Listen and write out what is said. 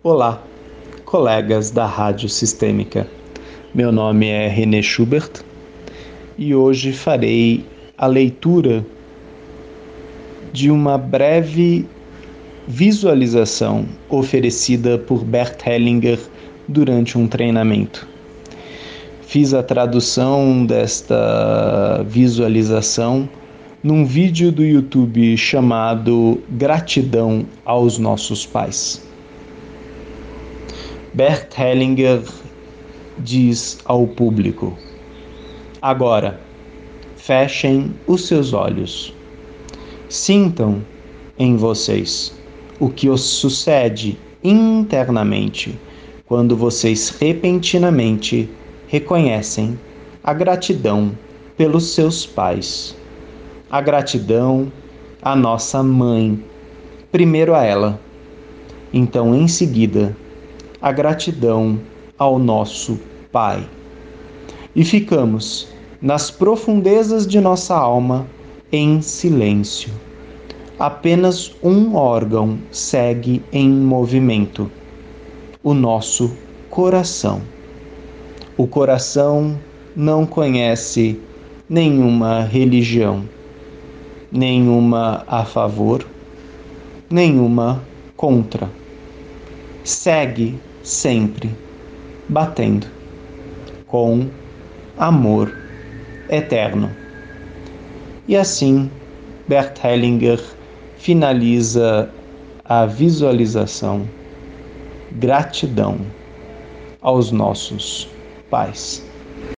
Olá, colegas da Rádio Sistêmica. Meu nome é René Schubert e hoje farei a leitura de uma breve visualização oferecida por Bert Hellinger durante um treinamento. Fiz a tradução desta visualização num vídeo do YouTube chamado Gratidão aos Nossos Pais. Bert Hellinger diz ao público: Agora, fechem os seus olhos. Sintam em vocês o que os sucede internamente quando vocês repentinamente reconhecem a gratidão pelos seus pais. A gratidão à nossa mãe, primeiro a ela, então em seguida a gratidão ao nosso Pai. E ficamos nas profundezas de nossa alma em silêncio. Apenas um órgão segue em movimento: o nosso coração. O coração não conhece nenhuma religião, nenhuma a favor, nenhuma contra. Segue sempre batendo com amor eterno. E assim, Bert Hellinger finaliza a visualização gratidão aos nossos pais.